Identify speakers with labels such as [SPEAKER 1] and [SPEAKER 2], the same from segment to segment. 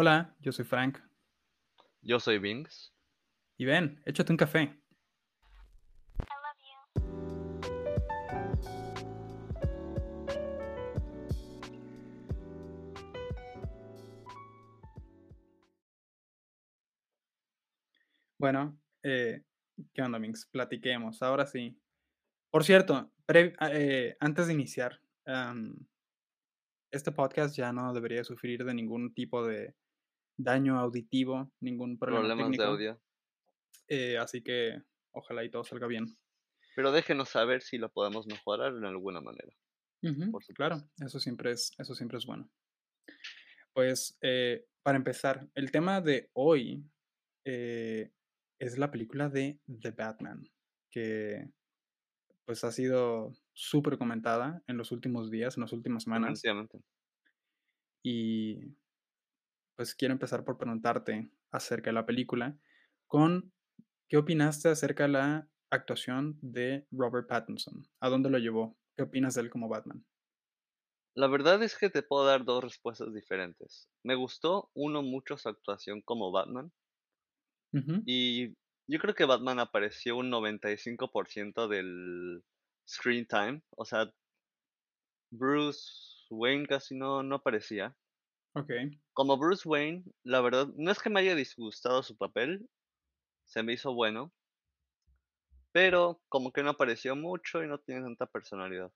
[SPEAKER 1] Hola, yo soy Frank.
[SPEAKER 2] Yo soy Vinx.
[SPEAKER 1] Y ven, échate un café. Bueno, eh, ¿qué onda, Vinx? Platiquemos, ahora sí. Por cierto, eh, antes de iniciar, este podcast ya no debería sufrir de ningún tipo de daño auditivo, ningún problema
[SPEAKER 2] Problemas de audio.
[SPEAKER 1] Eh, así que ojalá y todo salga bien.
[SPEAKER 2] Pero déjenos saber si lo podemos mejorar en alguna manera.
[SPEAKER 1] claro, eso siempre es, eso siempre es bueno. Pues eh, para empezar, el tema de hoy eh, es la película de The Batman, que pues ha sido súper comentada en los últimos días, en las últimas semanas. Y pues quiero empezar por preguntarte acerca de la película con qué opinaste acerca de la actuación de Robert Pattinson. ¿A dónde lo llevó? ¿Qué opinas de él como Batman?
[SPEAKER 2] La verdad es que te puedo dar dos respuestas diferentes. Me gustó, uno, mucho su actuación como Batman. Y yo creo que Batman apareció un 95% del screen time. O sea, Bruce Wayne casi no, no aparecía.
[SPEAKER 1] Ok.
[SPEAKER 2] Como Bruce Wayne, la verdad, no es que me haya disgustado su papel. Se me hizo bueno. Pero como que no apareció mucho y no tiene tanta personalidad.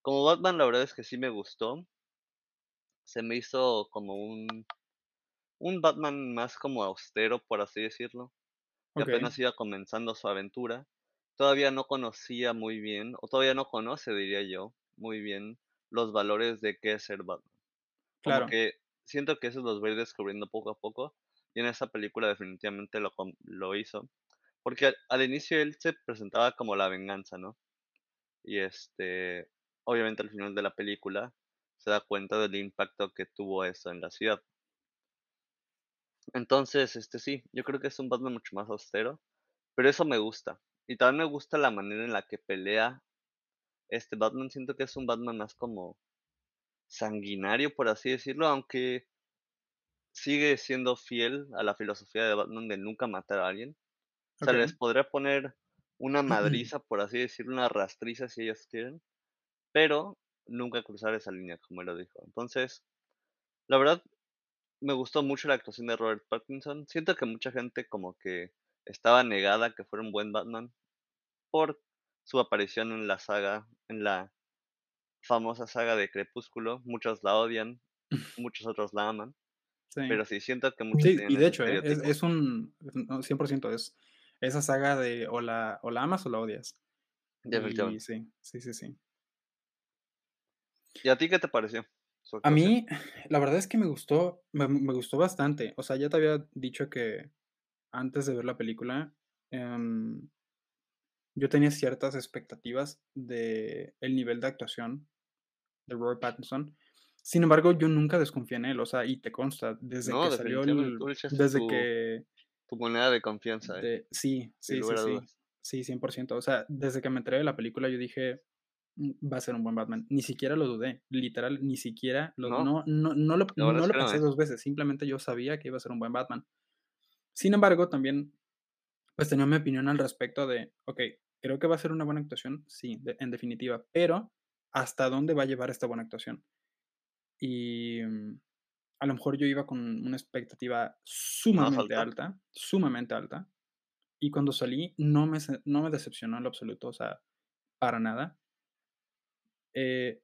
[SPEAKER 2] Como Batman, la verdad es que sí me gustó. Se me hizo como un. Un Batman más como austero, por así decirlo que apenas iba comenzando su aventura. Todavía no conocía muy bien, o todavía no conoce, diría yo, muy bien los valores de qué es ser Batman. Claro. que siento que eso los voy descubriendo poco a poco, y en esa película definitivamente lo, lo hizo. Porque al, al inicio él se presentaba como la venganza, ¿no? Y este, obviamente al final de la película se da cuenta del impacto que tuvo eso en la ciudad. Entonces, este sí, yo creo que es un Batman mucho más austero, pero eso me gusta. Y también me gusta la manera en la que pelea este Batman. Siento que es un Batman más como sanguinario, por así decirlo, aunque sigue siendo fiel a la filosofía de Batman de nunca matar a alguien. O sea, les podría poner una madriza, por así decirlo, una rastriza si ellos quieren, pero nunca cruzar esa línea, como él lo dijo. Entonces, la verdad, me gustó mucho la actuación de Robert Pattinson. Siento que mucha gente como que estaba negada que fuera un buen Batman por su aparición en la saga, en la famosa saga de Crepúsculo. Muchos la odian, muchos otros la aman. Pero sí, siento que muchos...
[SPEAKER 1] Sí, y de hecho, ¿eh? es, un 100% es esa saga de o la, o la amas o la odias. Y, sí, sí, sí, sí.
[SPEAKER 2] ¿Y a ti qué te pareció?
[SPEAKER 1] A mí, la verdad es que me gustó, me, gustó bastante. O sea, ya te había dicho que antes de ver la película, em, yo tenía ciertas expectativas de el nivel de actuación de Robert Pattinson. Sin embargo, yo nunca desconfié en él, o sea, y te consta, desde que salió el, desde que
[SPEAKER 2] tu moneda de confianza. ¿eh?
[SPEAKER 1] sí, sí, sí, sí, sí, 100%. O sea, desde que me enteré de la película, yo dije, Mm, va a ser un buen Batman. Ni siquiera lo dudé, literal, ni siquiera lo, no. No, no, no lo, no lo pensé dos veces, simplemente yo sabía que iba a ser un buen Batman. Sin embargo, también, pues tenía mi opinión al respecto de, ok, creo que va a ser una buena actuación, sí, en definitiva, pero ¿hasta dónde va a llevar esta buena actuación? Y mm, a lo mejor yo iba con una expectativa sumamente alta, sumamente alta, y cuando salí no me, no me decepcionó en lo absoluto, o sea, para nada. Eh,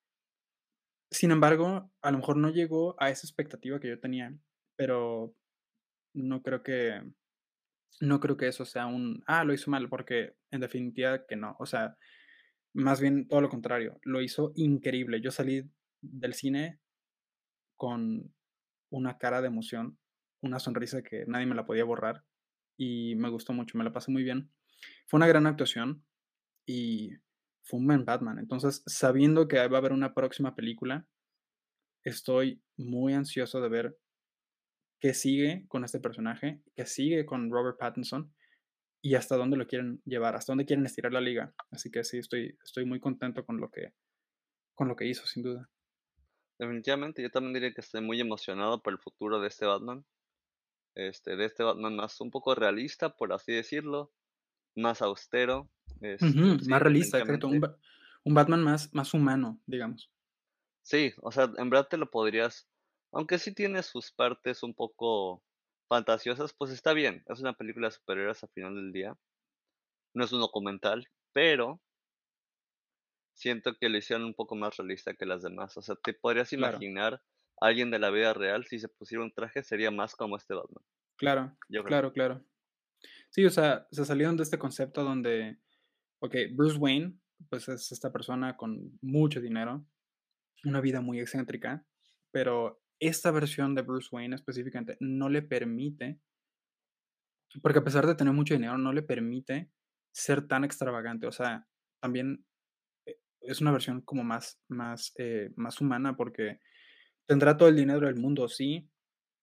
[SPEAKER 1] sin embargo, a lo mejor no llegó a esa expectativa que yo tenía, pero no creo que no creo que eso sea un, ah, lo hizo mal, porque en definitiva que no, o sea, más bien todo lo contrario, lo hizo increíble. Yo salí del cine con una cara de emoción, una sonrisa que nadie me la podía borrar y me gustó mucho, me la pasé muy bien. Fue una gran actuación y fue un buen Batman. Entonces, sabiendo que va a haber una próxima película, estoy muy ansioso de ver qué sigue con este personaje, qué sigue con Robert Pattinson y hasta dónde lo quieren llevar, hasta dónde quieren estirar la liga. Así que sí, estoy, estoy muy contento con lo que, con lo que hizo, sin duda.
[SPEAKER 2] Definitivamente, yo también diría que estoy muy emocionado por el futuro de este Batman. este, de este Batman más un poco realista, por así decirlo, más austero.
[SPEAKER 1] Este, más realista, Un, Batman más, más humano, digamos.
[SPEAKER 2] Sí, o sea, en verdad te lo podrías, aunque sí tiene sus partes un poco fantasiosas, pues está bien. Es una película de superhéroes al final del día. No es un documental, pero siento que lo hicieron un poco más realista que las demás. O sea, te podrías imaginar a alguien de la vida real, si se pusiera un traje, sería más como este Batman.
[SPEAKER 1] Claro, claro, claro. Sí, o sea, se salieron de este concepto donde, ok, Bruce Wayne, pues es esta persona con mucho dinero, una vida muy excéntrica, pero esta versión de Bruce Wayne específicamente no le permite, porque a pesar de tener mucho dinero, no le permite ser tan extravagante. O sea, también eh, es una versión como más, más, eh, más humana porque tendrá todo el dinero del mundo, sí.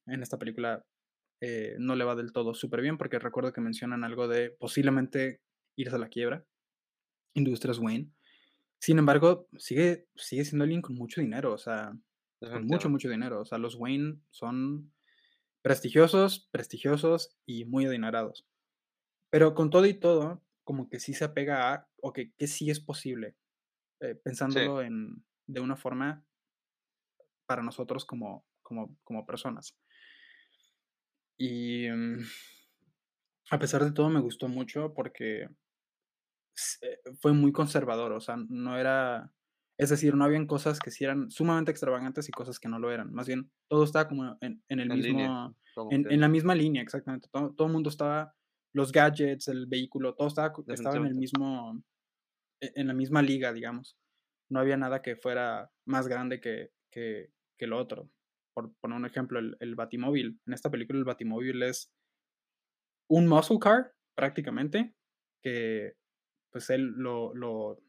[SPEAKER 1] En esta película eh, no le va del todo súper bien porque recuerdo que mencionan algo de posiblemente irse a la quiebra. Industrias Wayne. Sin embargo, sigue, sigue siendo alguien con mucho dinero, o sea, con mucho, mucho dinero. O sea, los Wayne son prestigiosos, prestigiosos y muy adinerados. Pero con todo y todo, como que sí se apega a, ok, que sí es posible, eh, pensándolo en, de una forma para nosotros como, como, como personas. Y mm, a pesar de todo me gustó mucho porque eh, fue muy conservador, o sea, no era, es decir, no habían cosas que sí eran sumamente extravagantes y cosas que no lo eran, más bien todo estaba como en, el mismo, en, la misma línea, exactamente, todo, todo, el mundo estaba, los gadgets, el vehículo, todo estaba, estaba en el mismo, e, en la misma liga, digamos, no había nada que fuera más grande que, que, que lo otro. Por poner un ejemplo, el, el Batimóvil. En esta película el Batimóvil es un muscle car, prácticamente, que pues él lo, lo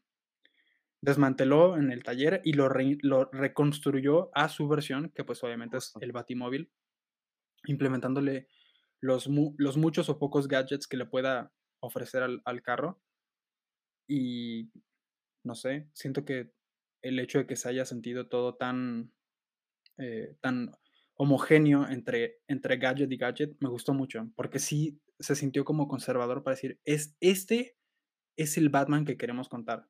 [SPEAKER 1] desmanteló en el taller y lo, lo, reconstruyó a su versión, que pues obviamente es el Batimóvil, implementándole los, los muchos o pocos gadgets que le pueda ofrecer al, al, carro. Y no sé, siento que el hecho de que se haya sentido todo tan, eh, tan homogéneo entre, entre gadget y gadget me gustó mucho, porque sí se sintió como conservador para decir, es este es el Batman que queremos contar.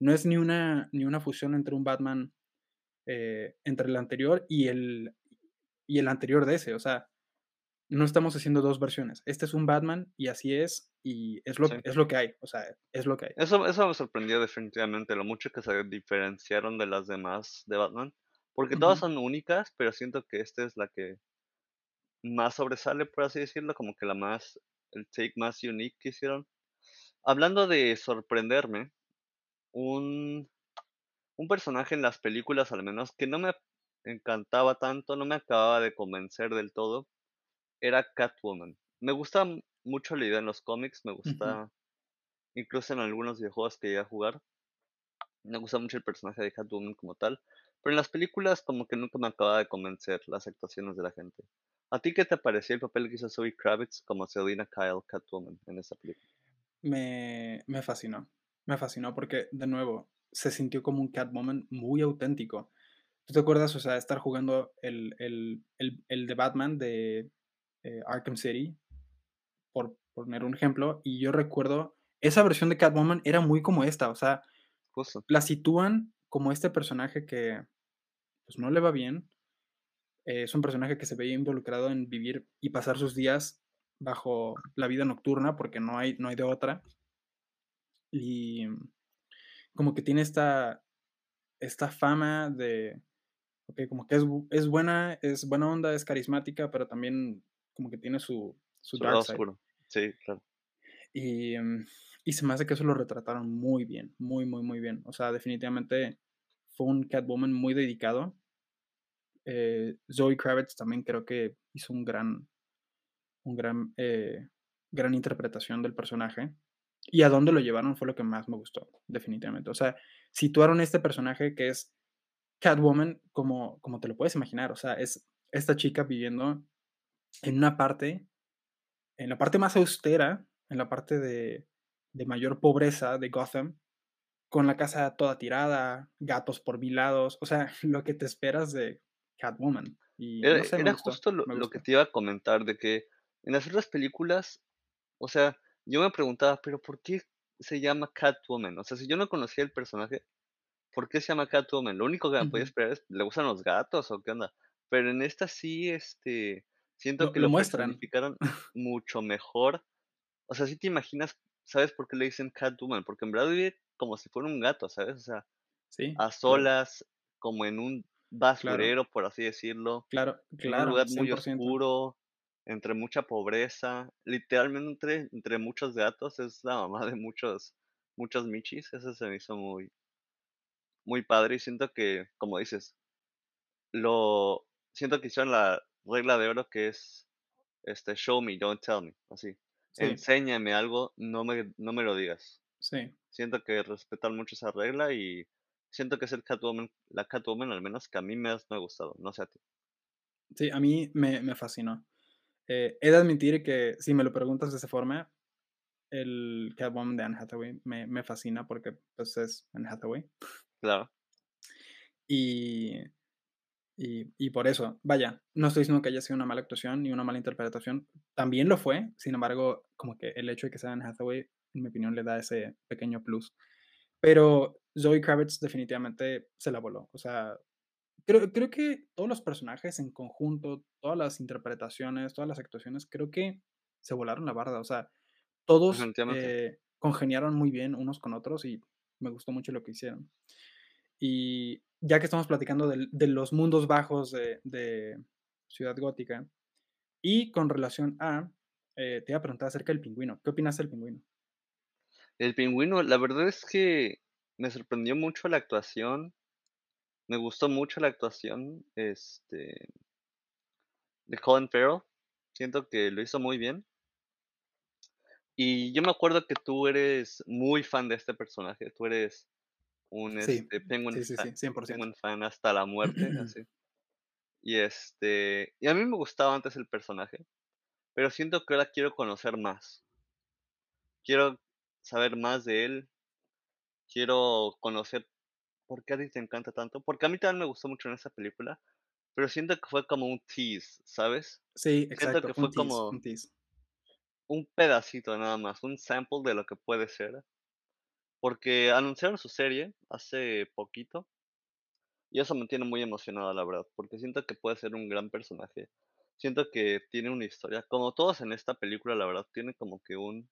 [SPEAKER 1] No es ni una, ni una fusión entre un Batman, eh, entre el anterior y el, y el anterior de ese. O sea, no estamos haciendo dos versiones. Este es un Batman y así es, y es lo, es lo que hay. O sea, es lo que hay.
[SPEAKER 2] Eso, eso me sorprendió definitivamente, lo mucho que se diferenciaron de las demás de Batman. Porque todas son únicas, pero siento que esta es la que más sobresale, por así decirlo, como que la más, el take más unique que hicieron. Hablando de sorprenderme, un, un personaje en las películas al menos que no me encantaba tanto, no me acababa de convencer del todo, era Catwoman. Me gusta mucho la idea en los cómics, me gusta incluso en algunos videojuegos que llegué a jugar. Me gusta mucho el personaje de Catwoman como tal, pero en las películas como que nunca me acababa de convencer las actuaciones de la gente. ¿A ti qué te pareció el papel que hizo Zoe Kravitz como Selina Kyle Catwoman en esa película?
[SPEAKER 1] me, me fascinó. Me fascinó porque, de nuevo, se sintió como un Catwoman muy auténtico. ¿Tú te acuerdas, o sea, estar jugando el, el, el, el de Batman de eh, Arkham City, por, poner un ejemplo, y yo recuerdo, esa versión de Catwoman era muy como esta, o sea, la sitúan como este personaje que pues no le va bien, eh, es un personaje que se veía involucrado en vivir y pasar sus días bajo la vida nocturna porque no hay, no hay de otra. Y como que tiene esta, esta fama de, como que es, es, buena, es buena onda, es carismática, pero también como que tiene su, su, dark side.
[SPEAKER 2] Sí, claro.
[SPEAKER 1] Y, y se me hace que eso lo retrataron muy bien, muy, muy, muy bien. O sea, definitivamente fue un Catwoman muy dedicado. Eh, Zoe Kravitz también creo que hizo un gran, un gran, eh, gran interpretación del personaje. Y a dónde lo llevaron fue lo que más me gustó, definitivamente. O sea, situaron este personaje que es Catwoman como, como te lo puedes imaginar. O sea, es esta chica viviendo en una parte, en la parte más austera, en la parte de, de mayor pobreza de Gotham, con la casa toda tirada, gatos por mil lados, o sea, lo que te esperas de Catwoman. Y
[SPEAKER 2] era,
[SPEAKER 1] no sé, me
[SPEAKER 2] era
[SPEAKER 1] gustó,
[SPEAKER 2] justo lo, lo que te iba a comentar, de que en las otras películas, o sea, yo me preguntaba, pero ¿por qué se llama Catwoman? O sea, si yo no conocía el personaje, ¿por qué se llama Catwoman? Lo único que me podía esperar es, ¿le gustan los gatos o qué onda? Pero en esta sí, este, siento
[SPEAKER 1] Lo
[SPEAKER 2] que
[SPEAKER 1] lo muestran.
[SPEAKER 2] mucho mejor. O sea, sí te imaginas, ¿sabes por qué le dicen Catwoman? Porque en verdad vive como si fuera un gato, ¿sabes? O sea,
[SPEAKER 1] Sí,
[SPEAKER 2] a
[SPEAKER 1] claro,
[SPEAKER 2] solas, como en un
[SPEAKER 1] claro,
[SPEAKER 2] basurero, por así decirlo,
[SPEAKER 1] claro,
[SPEAKER 2] en un
[SPEAKER 1] claro,
[SPEAKER 2] lugar muy
[SPEAKER 1] 100%.
[SPEAKER 2] oscuro, entre mucha pobreza, literalmente entre, entre muchos gatos, es la mamá de muchos, muchos michis, eso se me hizo muy, muy padre y siento que, como dices, lo, siento que hicieron la regla de oro que es, este, show me, don't tell me, así,
[SPEAKER 1] Sí,
[SPEAKER 2] enséñame algo, no me, no me lo digas.
[SPEAKER 1] sí,
[SPEAKER 2] Siento que respetan mucho esa regla y siento que es el Catwoman, la Catwoman al menos que a mí me ha, me ha gustado, no sé a ti.
[SPEAKER 1] sí, a mí me me fascinó. Eh, he de admitir que si me lo preguntas de esa forma, el Catwoman de Anne Hathaway me me fascina porque, pues, es Anne Hathaway.
[SPEAKER 2] Claro,
[SPEAKER 1] Y y y por eso, vaya, no estoy diciendo que haya sido una mala actuación ni una mala interpretación, también lo fue, sin embargo, como que el hecho de que sea Anne Hathaway, en mi opinión, le da ese pequeño plus. Pero Zoe Kravitz definitivamente se la voló, o sea, creo creo que todos los personajes en conjunto, todas las interpretaciones, todas las actuaciones, creo que se volaron la barda, o sea, todos, eh, congeniaron muy bien unos con otros y me gustó mucho lo que hicieron. Y ya que estamos platicando del de los mundos bajos de de Ciudad Gótica, y con relación a, eh, te iba a preguntar acerca del pingüino, ¿qué opinaste del pingüino?
[SPEAKER 2] El pingüino, la verdad es que me sorprendió mucho la actuación, me gustó mucho la actuación, este, de Colin Farrell, siento que lo hizo muy bien. Y yo me acuerdo que tú eres muy fan de este personaje, tú eres un,
[SPEAKER 1] Sí,
[SPEAKER 2] este, Penguin
[SPEAKER 1] sí, sí,
[SPEAKER 2] fa
[SPEAKER 1] sí, 100%.
[SPEAKER 2] Penguin fan hasta la muerte, así. Y, este, y a mí me gustaba antes el personaje, pero siento que ahora quiero conocer más. Quiero saber más de él, quiero conocer por qué a ti te encanta tanto, porque a mí también me gustó mucho en esa película, pero siento que fue como un tease, ¿sabes?
[SPEAKER 1] Sí,
[SPEAKER 2] Siento
[SPEAKER 1] exacto,
[SPEAKER 2] que
[SPEAKER 1] un
[SPEAKER 2] fue
[SPEAKER 1] tease,
[SPEAKER 2] como
[SPEAKER 1] un tease.
[SPEAKER 2] un pedacito nada más, un sample de lo que puede ser, porque anunciaron su serie hace poquito y eso me tiene muy emocionado, la verdad, porque siento que puede ser un gran personaje. Siento que tiene una historia, como todos en esta película, la verdad, tiene como que un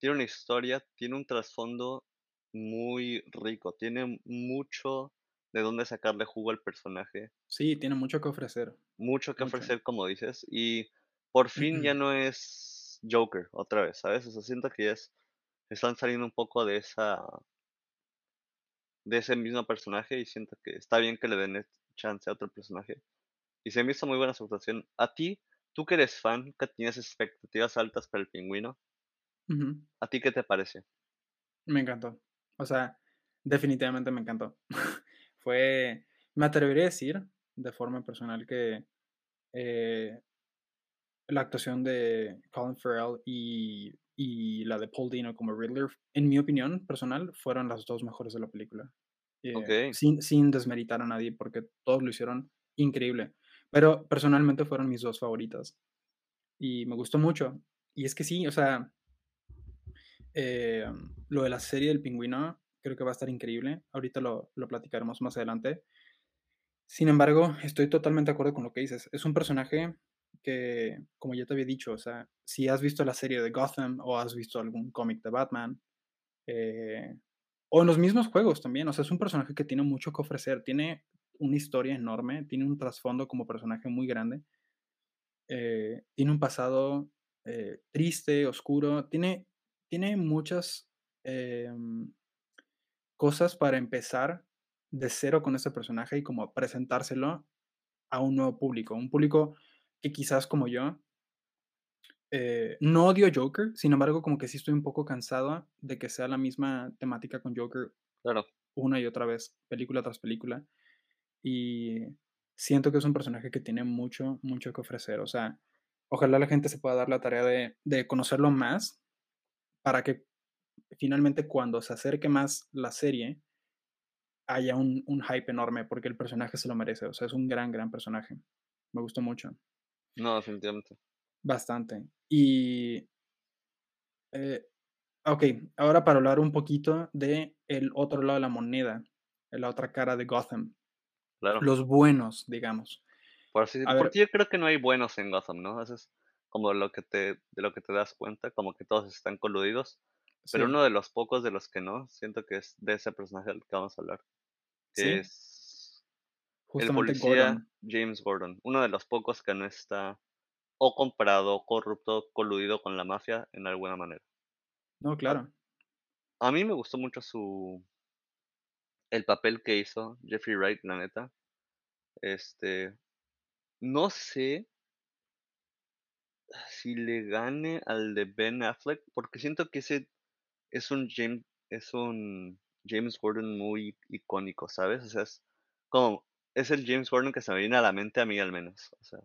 [SPEAKER 2] Tiene una historia, tiene un trasfondo muy rico, tiene mucho de dónde sacarle jugo al personaje,
[SPEAKER 1] Sí, tiene mucho que ofrecer,
[SPEAKER 2] mucho que
[SPEAKER 1] mucho.
[SPEAKER 2] ofrecer, como dices, y por fin ya no es Joker otra vez, ¿sabes? O sea, siento que ya es están saliendo un poco de esa de ese mismo personaje y siento que está bien que le den e chance a otro personaje. Y se me hizo muy buena su actuación. A ti, tú que eres fan, que tienes expectativas altas para el Pingüino, ¿a ti qué te parece?
[SPEAKER 1] me encantó. O sea, definitivamente me encantó. Fue me atrevería a decir, de forma personal, que, eh, la actuación de Colin Farrell y y la de Paul Dano como Riddler, en mi opinión personal, fueron las 2 mejores de la película. Eh,
[SPEAKER 2] Okey,
[SPEAKER 1] sin sin desmeritar a nadie, porque todos lo hicieron increíble. Pero personalmente fueron mis 2 favoritas, y me gustó mucho. Y es que sí, o sea, em, lo de la serie del Pingüino creo que va a estar increíble. Ahorita lo lo platicaremos más adelante. Sin embargo, estoy totalmente de acuerdo con lo que dices. Es un personaje que, como ya te había dicho, o sea, si has visto la serie de Gotham o has visto algún cómic de Batman, eh, o en los mismos juegos también, o sea, es un personaje que tiene mucho que ofrecer, tiene una historia enorme, tiene un trasfondo como personaje muy grande, eh, tiene un pasado eh, triste, oscuro, tiene, tiene muchas em, cosas para empezar de cero con ese personaje y como presentárselo a un nuevo público, un público que quizás como yo, eh, no odio Joker, sin embargo, como que sí estoy un poco cansado de que sea la misma temática con Joker
[SPEAKER 2] claro.
[SPEAKER 1] una y otra vez, película tras película, y siento que es un personaje que tiene mucho, mucho que ofrecer, o sea, ojalá la gente se pueda dar la tarea de de conocerlo más para que finalmente cuando se acerque más la serie, haya un un hype enorme, porque el personaje se lo merece, o sea, es un gran, gran personaje. Me gustó mucho.
[SPEAKER 2] No, definitivamente.
[SPEAKER 1] Bastante. Y. Eh, ok, ahora para hablar un poquito de el otro lado de la moneda, la otra cara de Gotham. Claro. Los buenos, digamos.
[SPEAKER 2] Por así, porque yo creo que no hay buenos en Gotham, ¿no? Eso es como lo que te, de lo que te das cuenta, como que todos están coludidos. Pero uno de los pocos de los que no, siento que es de ese personaje del que vamos a hablar. Que es el policía James Gordon. Uno de los pocos que no está o comprado, corrupto, coludido con la mafia en alguna manera.
[SPEAKER 1] No, claro.
[SPEAKER 2] A mí me gustó mucho su el papel que hizo Jeffrey Wright, la neta. Este no sé si le gane al de Ben Affleck, porque siento que ese es un James, es un James Gordon muy icónico, ¿sabes? O sea, es como, es el James Gordon que se me viene a la mente a mí al menos. O sea,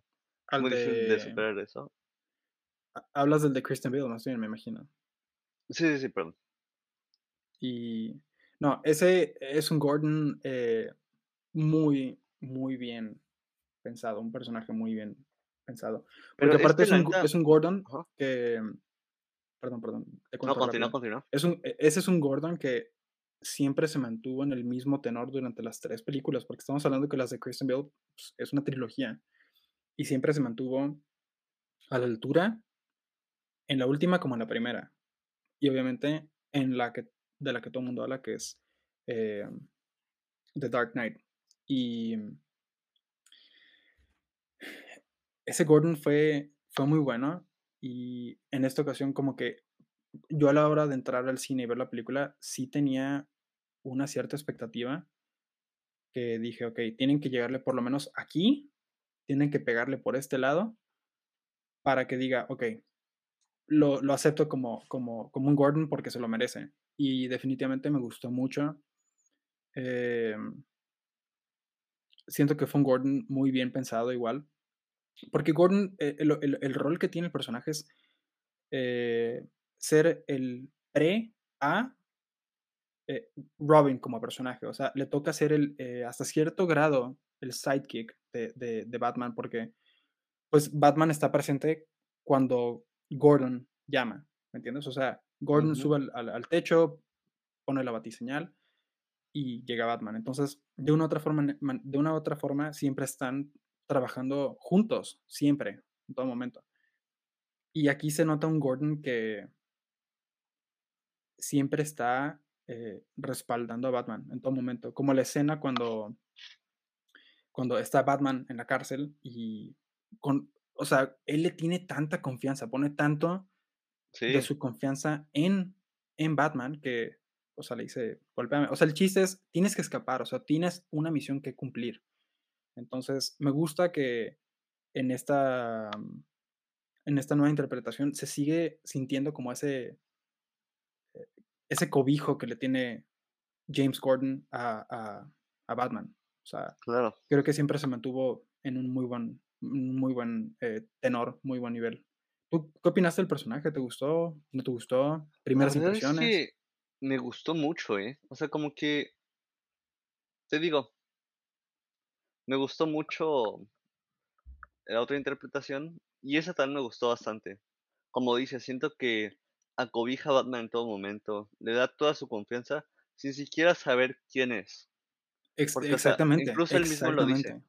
[SPEAKER 2] es muy difícil de superar eso.
[SPEAKER 1] Hablas del de Christian Bale, más bien, me imagino.
[SPEAKER 2] Sí, sí, sí, perdón.
[SPEAKER 1] Y no, ese es un Gordon eh, muy, muy bien pensado, un personaje muy bien pensado. Porque aparte es, un, es un, Gordon que... Perdón, perdón.
[SPEAKER 2] no, continúa, continúa.
[SPEAKER 1] Es un, e, ese es un Gordon que siempre se mantuvo en el mismo tenor durante las tres películas, porque estamos hablando que las de Christian Bale pues, es una trilogía, y siempre se mantuvo a la altura en la última como en la primera, y obviamente en la que, de la que todo el mundo habla, que es eh, The Dark Knight. Y ese Gordon fue, fue muy bueno y en esta ocasión como que yo a la hora de entrar al cine y ver la película sí tenía una cierta expectativa que dije, ok, tienen que llegarle por lo menos aquí, tienen que pegarle por este lado para que diga, ok, lo, lo acepto como, como, como, un Gordon porque se lo merece. Y definitivamente me gustó mucho. Em, siento que fue un Gordon muy bien pensado igual. Porque Gordon, eh, el, rol que tiene el personaje es eh, ser el pre a eh, Robin como personaje. O sea, le toca ser el, hasta cierto grado el sidekick de, de, Batman, porque pues Batman está presente cuando Gordon llama, ¿me entiendes? O sea, Gordon sube al, al, techo, pone la batiseñal y llega Batman. Entonces, de una otra forma, de una u otra forma, siempre están trabajando juntos, siempre, en todo momento. Y aquí se nota un Gordon que siempre está eh, respaldando a Batman en todo momento. Como la escena cuando, cuando está Batman en la cárcel y con, o sea, él le tiene tanta confianza, pone tanto de su confianza en, en Batman que, o sea, le dice, golpeame. O sea, el chiste es, tienes que escapar, o sea, tienes una misión que cumplir. Entonces, me gusta que en esta, en esta nueva interpretación se sigue sintiendo como ese, eh, ese cobijo que le tiene James Gordon a, Batman. O sea, creo que siempre se mantuvo en un muy buen, muy buen eh, tenor, muy buen nivel. ¿Tú qué opinaste del personaje? ¿Te gustó? ¿No te gustó? ¿Primeras impresiones?
[SPEAKER 2] me gustó mucho, ¿eh? O sea, como que, te digo, me gustó mucho la otra interpretación y esa también me gustó bastante. Como dice, siento que acobija a Batman en todo momento, le da toda su confianza sin siquiera saber quién es. exactamente. incluso él mismo lo dice.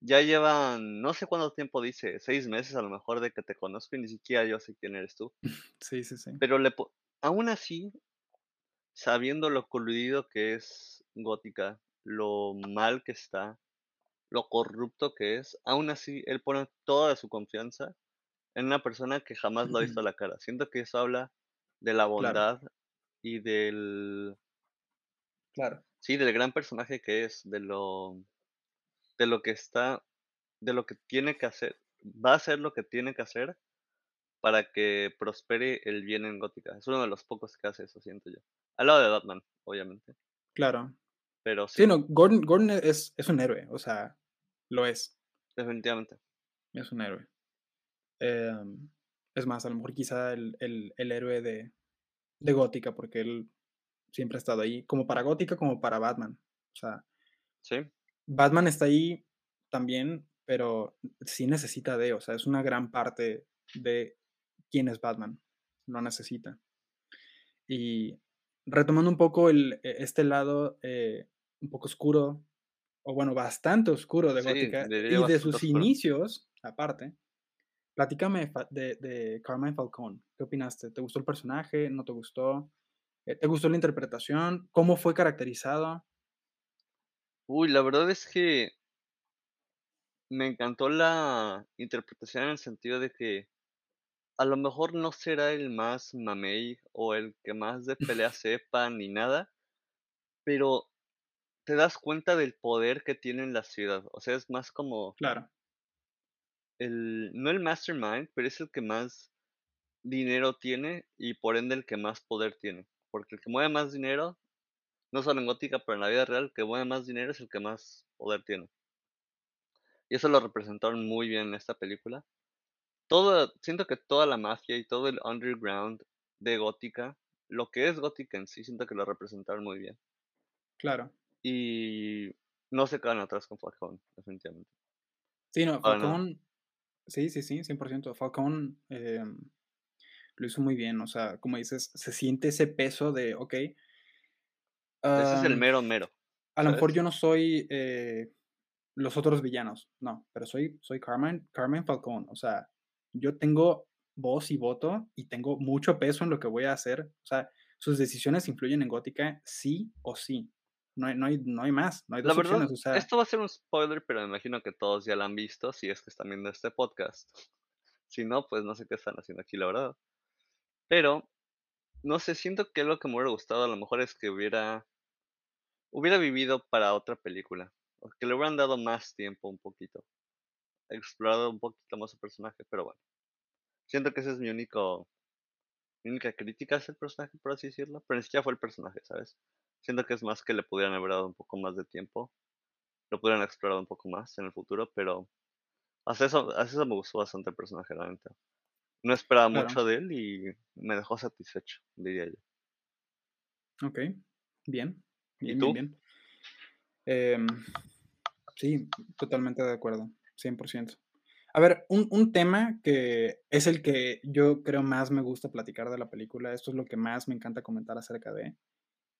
[SPEAKER 2] Ya llevan, no sé cuánto tiempo dice, seis meses a lo mejor de que te conozco y ni siquiera yo sé quién eres tú.
[SPEAKER 1] Sí, sí, sí.
[SPEAKER 2] Pero le aún así, sabiendo lo coludido que es Gótica, lo mal que está, lo corrupto que es, aún así él pone toda su confianza en una persona que jamás lo ha visto a la cara. Siento que eso habla de la bondad y del...
[SPEAKER 1] Claro.
[SPEAKER 2] Sí, del gran personaje que es, de lo... de lo que está, de lo que tiene que hacer. Va a hacer lo que tiene que hacer para que prospere el bien en Gótica. Es uno de los pocos que hace eso, siento yo. Al lado de Batman, obviamente.
[SPEAKER 1] Claro.
[SPEAKER 2] Pero
[SPEAKER 1] sí. no, Gordon, Gordon es, es, un héroe, o sea, lo es.
[SPEAKER 2] Definitivamente.
[SPEAKER 1] Es un héroe. Em, es más, a lo mejor quizá el, el, el héroe de, de, Gótica, porque él siempre ha estado ahí, como para Gótica, como para Batman. O sea,
[SPEAKER 2] sí.
[SPEAKER 1] Batman está ahí también pero sí necesita de, o sea, es una gran parte de quién es Batman, lo necesita. Y retomando un poco el, e, este lado eh, un poco oscuro, o bueno, bastante oscuro de Gótica, y de sus inicios, aparte, platícame de, de Carmine Falcón. ¿Qué opinaste? ¿Te gustó el personaje? ¿No te gustó? Eh, ¿Te gustó la interpretación? ¿Cómo fue caracterizado?
[SPEAKER 2] Uy, la verdad es que me encantó la interpretación en el sentido de que a lo mejor no será el más mamey o el que más de pelea sepa ni nada, pero te das cuenta del poder que tiene en la ciudad. O sea, es más como
[SPEAKER 1] Claro.
[SPEAKER 2] el, no el mastermind, pero es el que más dinero tiene y por ende el que más poder tiene. Porque el que mueve más dinero, no solo en Gótica, pero en la vida real, el que mueve más dinero es el que más poder tiene. Y eso lo representaron muy bien en esta película. Todo, siento que toda la mafia y todo el underground de Gótica, lo que es Gótica en sí, siento que lo representaron muy bien.
[SPEAKER 1] Claro.
[SPEAKER 2] Y no se quedan atrás con Falcón, definitivamente.
[SPEAKER 1] Sí, no, Falcón, sí, sí, sí, 100%. Falcón eh, lo hizo muy bien, o sea, como dices, se siente ese peso de, ok. Ese
[SPEAKER 2] es el mero mero.
[SPEAKER 1] A lo mejor yo no soy eh, los otros villanos, no, pero soy, soy Carmen, Carmen Falcón, o sea, yo tengo voz y voto y tengo mucho peso en lo que voy a hacer, o sea, sus decisiones influyen en Gótica sí o sí. No hay, no hay, no hay más, no hay dos opciones, o sea,
[SPEAKER 2] esto va a ser un spoiler, pero me imagino que todos ya lo han visto, si es que están viendo este podcast. Si no, pues no sé qué están haciendo aquí, la verdad. Pero, no sé, siento que lo que me hubiera gustado a lo mejor es que hubiera, hubiera vivido para otra película que le hubieran dado más tiempo un poquito. Explorado un poquito más su personaje, pero bueno. Siento que ese es mi único. Mi única crítica es el personaje, por así decirlo. Pero ni siquiera fue el personaje, ¿sabes? Siento que es más que le pudieran haber dado un poco más de tiempo. Lo pudieran explorar un poco más en el futuro, pero. Hasta eso, hasta eso me gustó bastante el personaje, realmente. No esperaba mucho de él y me dejó satisfecho, diría yo.
[SPEAKER 1] Ok, bien. Bien, bien, bien. Em, sí, totalmente de acuerdo, 100%. A ver, un, un, tema que es el que yo creo más me gusta platicar de la película, esto es lo que más me encanta comentar acerca de,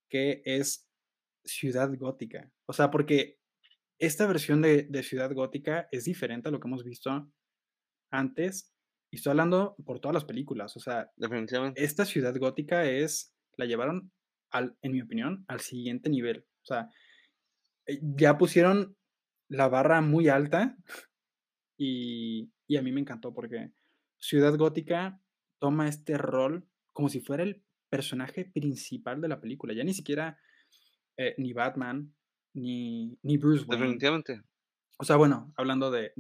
[SPEAKER 1] que es Ciudad Gótica. O sea, porque esta versión de, de Ciudad Gótica es diferente a lo que hemos visto antes. Y estoy hablando por todas las películas. O sea,
[SPEAKER 2] Definitivamente.
[SPEAKER 1] esta Ciudad Gótica es, la llevaron, al, en mi opinión, al siguiente nivel. O sea, eh, ya pusieron la barra muy alta y, a mí me encantó porque Ciudad Gótica toma este rol como si fuera el personaje principal de la película. Ya ni siquiera eh, ni Batman ni, ni Bruce Wayne.
[SPEAKER 2] Definitivamente.
[SPEAKER 1] O sea, bueno, hablando de,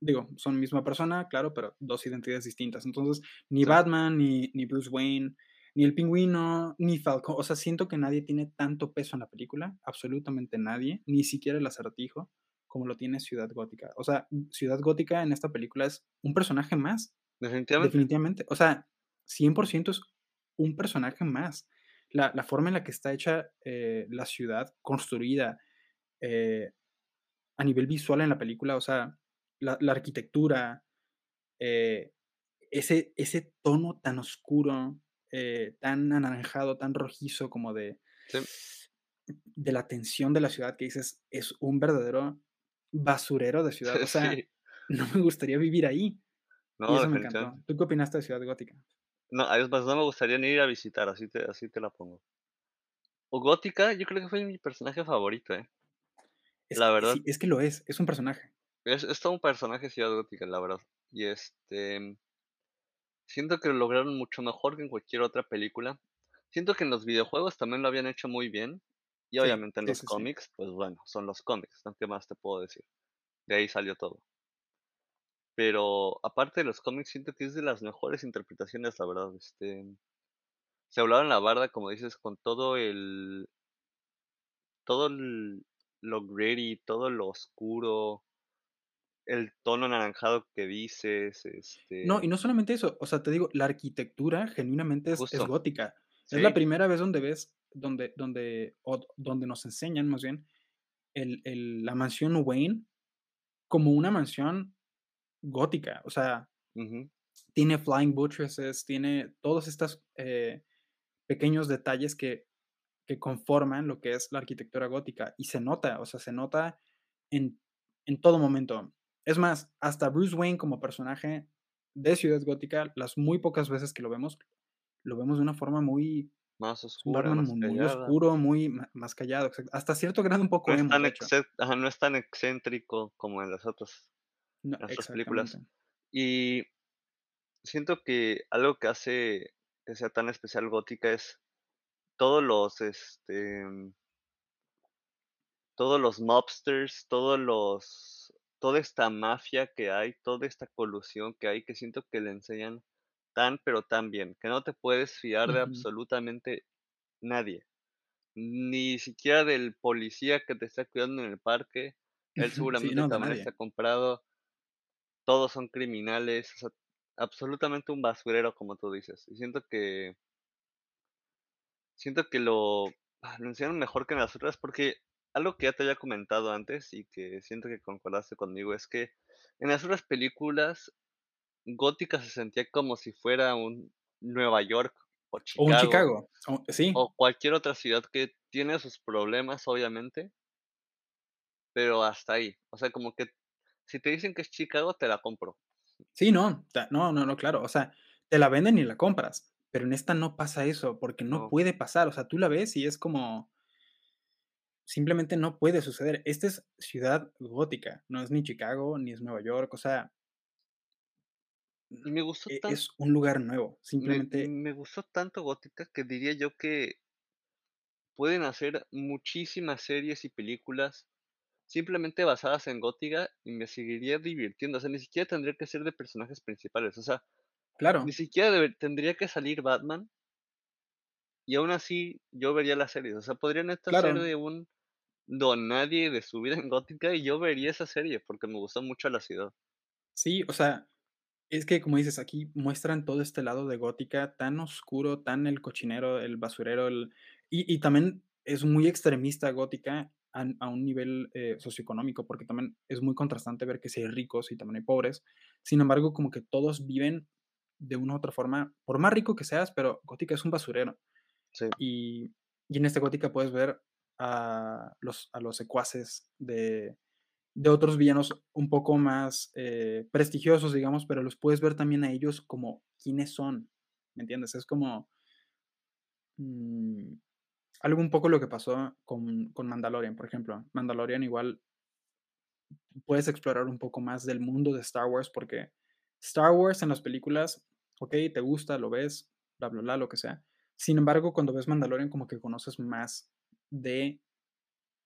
[SPEAKER 1] digo, son misma persona, claro, pero dos identidades distintas. Entonces, ni Batman ni, ni Bruce Wayne ni el pingüino, ni Falcon. O sea, siento que nadie tiene tanto peso en la película, absolutamente nadie, ni siquiera el acertijo, como lo tiene Ciudad Gótica. O sea, Ciudad Gótica en esta película es un personaje más.
[SPEAKER 2] Definitivamente.
[SPEAKER 1] Definitivamente. O sea, 100% es un personaje más. La, forma en la que está hecha eh, la ciudad, construida eh, a nivel visual en la película, o sea, la, arquitectura, eh, ese, ese tono tan oscuro, tan anaranjado, tan rojizo como de, de la tensión de la ciudad que dices, es un verdadero basurero de ciudad. O sea, no me gustaría vivir ahí. No, y eso me encantó. ¿Tú qué opinaste de Ciudad Gótica?
[SPEAKER 2] No, no me gustaría ni ir a visitar, así te, así te la pongo. O Gótica, yo creo que fue mi personaje favorito, ¿eh? la verdad.
[SPEAKER 1] es que lo es, es un personaje.
[SPEAKER 2] Es, es todo un personaje Ciudad Gótica, la verdad. Y este. Siento que lo lograron mucho mejor que en cualquier otra película. Siento que en los videojuegos también lo habían hecho muy bien. Y obviamente en los cómics, pues bueno, son los cómics, ¿no? ¿Qué más te puedo decir? De ahí salió todo. Pero aparte de los cómics, siento que es de las mejores interpretaciones, la verdad. Este, se hablaba en la barda, como dices, con todo el. Todo lo gritty, todo lo oscuro, el tono anaranjado que dices, este...
[SPEAKER 1] No, y no solamente eso, o sea, te digo, la arquitectura genuinamente es, gótica. Es la primera vez donde ves, donde, donde, donde nos enseñan más bien el, el, la mansión Wayne como una mansión gótica, o sea, tiene flying buttresses, tiene todos estos eh, pequeños detalles que, que conforman lo que es la arquitectura gótica y se nota, o sea, se nota en, en todo momento. Es más, hasta Bruce Wayne como personaje de Ciudad Gótica, las muy pocas veces que lo vemos, lo vemos de una forma muy
[SPEAKER 2] más oscuro, más
[SPEAKER 1] muy, oscuro, muy más callado, hasta cierto grado un poco
[SPEAKER 2] no es, tan no es tan excéntrico como en las otras, películas. Y siento que algo que hace que sea tan especial Gótica es todos los, este, todos los mobsters, todos los, toda esta mafia que hay, toda esta colusión que hay, que siento que le enseñan tan pero tan bien, que no te puedes fiar de absolutamente nadie, ni siquiera del policía que te está cuidando en el parque, él seguramente también está comprado, todos son criminales, o sea, absolutamente un basurero como tú dices, y siento que siento que lo, ah, lo enseñaron mejor que en las otras porque algo que ya te había comentado antes y que siento que concordaste conmigo es que en las otras películas Gótica se sentía como si fuera un Nueva York o Chicago.
[SPEAKER 1] O un Chicago, sí.
[SPEAKER 2] O cualquier otra ciudad que tiene sus problemas, obviamente. Pero hasta ahí. O sea, como que si te dicen que es Chicago, te la compro.
[SPEAKER 1] Sí, no, no, no, no, claro. O sea, te la venden y la compras. Pero en esta no pasa eso, porque no, puede pasar. O sea, tú la ves y es como. Simplemente no puede suceder. Esta es ciudad gótica, no es ni Chicago, ni es Nueva York. O sea,
[SPEAKER 2] y me gustó
[SPEAKER 1] e es un lugar nuevo, simplemente
[SPEAKER 2] me, gustó tanto Gótica que diría yo que pueden hacer muchísimas series y películas simplemente basadas en Gótica y me seguiría divirtiendo. O sea, ni siquiera tendría que ser de personajes principales. O sea,
[SPEAKER 1] claro.
[SPEAKER 2] ni siquiera tendría que salir Batman. Y aún así yo vería la serie. O sea, podrían estar ser de un don nadie de su vida en Gótica y yo vería esa serie porque me gustó mucho la ciudad.
[SPEAKER 1] Sí, o sea, es que, como dices, aquí muestran todo este lado de gótica tan oscuro, tan el cochinero, el basurero, el... Y, también es muy extremista gótica a, un nivel eh, socioeconómico, porque también es muy contrastante ver que si hay ricos y también hay pobres. Sin embargo, como que todos viven de una u otra forma, por más rico que seas, pero gótica es un basurero.
[SPEAKER 2] Sí.
[SPEAKER 1] Y, y en este gótica puedes ver a los, a los secuaces de, de otros villanos un poco más eh, prestigiosos, digamos, pero los puedes ver también a ellos como quiénes son, ¿me entiendes? Es como mm, algo un poco lo que pasó con, con, Mandalorian, por ejemplo. Mandalorian igual puedes explorar un poco más del mundo de Star Wars porque Star Wars en las películas, ok, te gusta, lo ves, bla, bla, bla, lo que sea. Sin embargo, cuando ves Mandalorian como que conoces más de,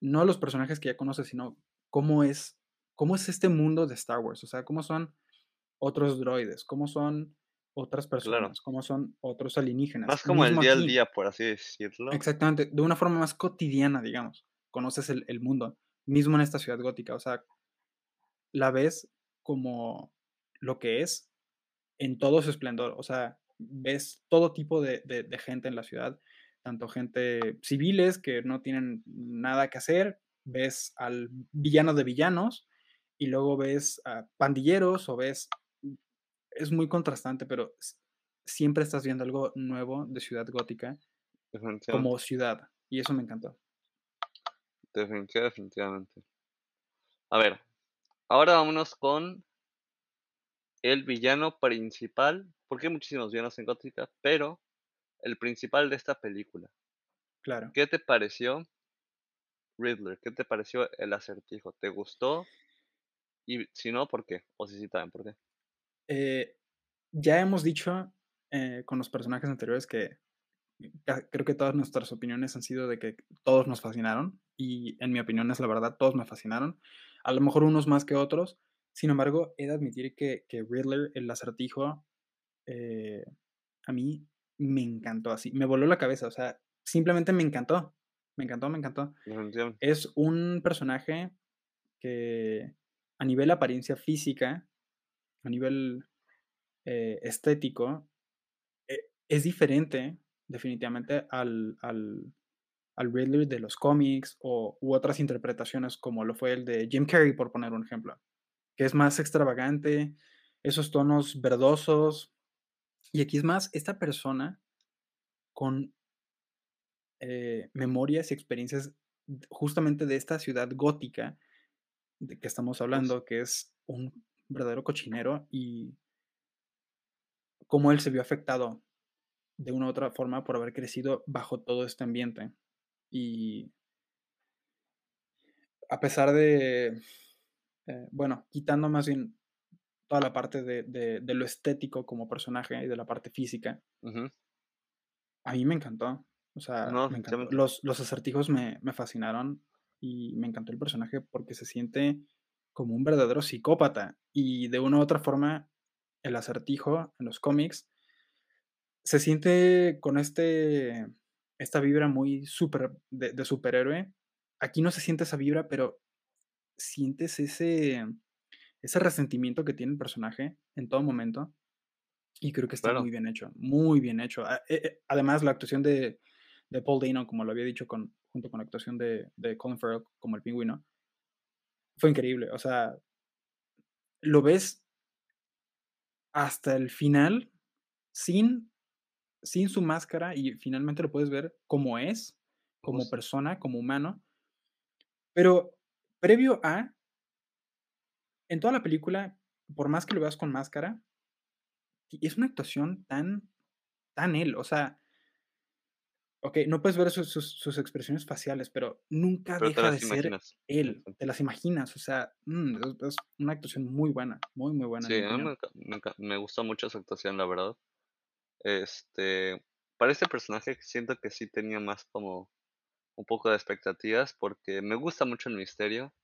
[SPEAKER 1] no los personajes que ya conoces, sino cómo es, cómo es este mundo de Star Wars, o sea, cómo son otros droides, cómo son otras personas, cómo son otros alienígenas.
[SPEAKER 2] Más como el día al día, por así decirlo.
[SPEAKER 1] Exactamente, de una forma más cotidiana, digamos. Conoces el, el mundo, mismo en esta ciudad gótica, o sea, la ves como lo que es en todo su esplendor, o sea, ves todo tipo de, de, de gente en la ciudad, tanto gente civiles que no tienen nada que hacer, ves al villano de villanos y luego ves a pandilleros o ves... Es muy contrastante, pero siempre estás viendo algo nuevo de Ciudad Gótica como ciudad. Y eso me encantó.
[SPEAKER 2] Definitivamente. A ver, ahora vámonos con el villano principal, porque hay muchísimos villanos en Gótica, pero el principal de esta película.
[SPEAKER 1] Claro.
[SPEAKER 2] ¿Qué te pareció Riddler, ¿qué te pareció el acertijo? ¿Te gustó? Y si no, ¿por qué? O si sí, también, ¿por qué?
[SPEAKER 1] Eh, ya hemos dicho eh, con los personajes anteriores que creo que todas nuestras opiniones han sido de que todos nos fascinaron y en mi opinión es la verdad, todos me fascinaron. A lo mejor unos más que otros. Sin embargo, he de admitir que, que Riddler, el acertijo, eh, a mí me encantó así, me voló la cabeza, o sea, simplemente me encantó. Me encantó, me encantó. Es un personaje que a nivel apariencia física, a nivel eh, estético, eh, es diferente definitivamente al, al, al, Riddler de los cómics o, u otras interpretaciones como lo fue el de Jim Carrey, por poner un ejemplo. que es más extravagante, esos tonos verdosos. Y aquí es más esta persona con eh, memorias y experiencias justamente de esta ciudad gótica de que estamos hablando, que es un verdadero cochinero y cómo él se vio afectado de una u otra forma por haber crecido bajo todo este ambiente. Y a pesar de, eh, bueno, quitando más bien toda la parte de, lo estético como personaje y de la parte física, a mí me encantó. O sea, Los, los, acertijos me, me, fascinaron y me encantó el personaje porque se siente como un verdadero psicópata. Y de una u otra forma, el acertijo en los cómics se siente con este, esta vibra muy super, de, superhéroe. Aquí no se siente esa vibra, pero sientes ese, ese resentimiento que tiene el personaje en todo momento. Y creo que está muy bien hecho, muy bien hecho. Eh, eh, además, la actuación de, de Paul Dano, como lo había dicho con, junto con la actuación de, de Colin Farrell como el pingüino, fue increíble. O sea, lo ves hasta el final sin, sin su máscara y finalmente lo puedes ver como es, como persona, como humano. Pero previo a, en toda la película, por más que lo veas con máscara, es una actuación tan, tan él. O sea, Ok, no puedes ver sus, sus, expresiones faciales, pero nunca deja de ser él. Te las imaginas, o sea, mm, es, una actuación muy buena, muy, muy buena.
[SPEAKER 2] Sí, a mí me, me, gusta mucho su actuación, la verdad. Este, para este personaje siento que sí tenía más como un poco de expectativas porque me gusta mucho el misterio,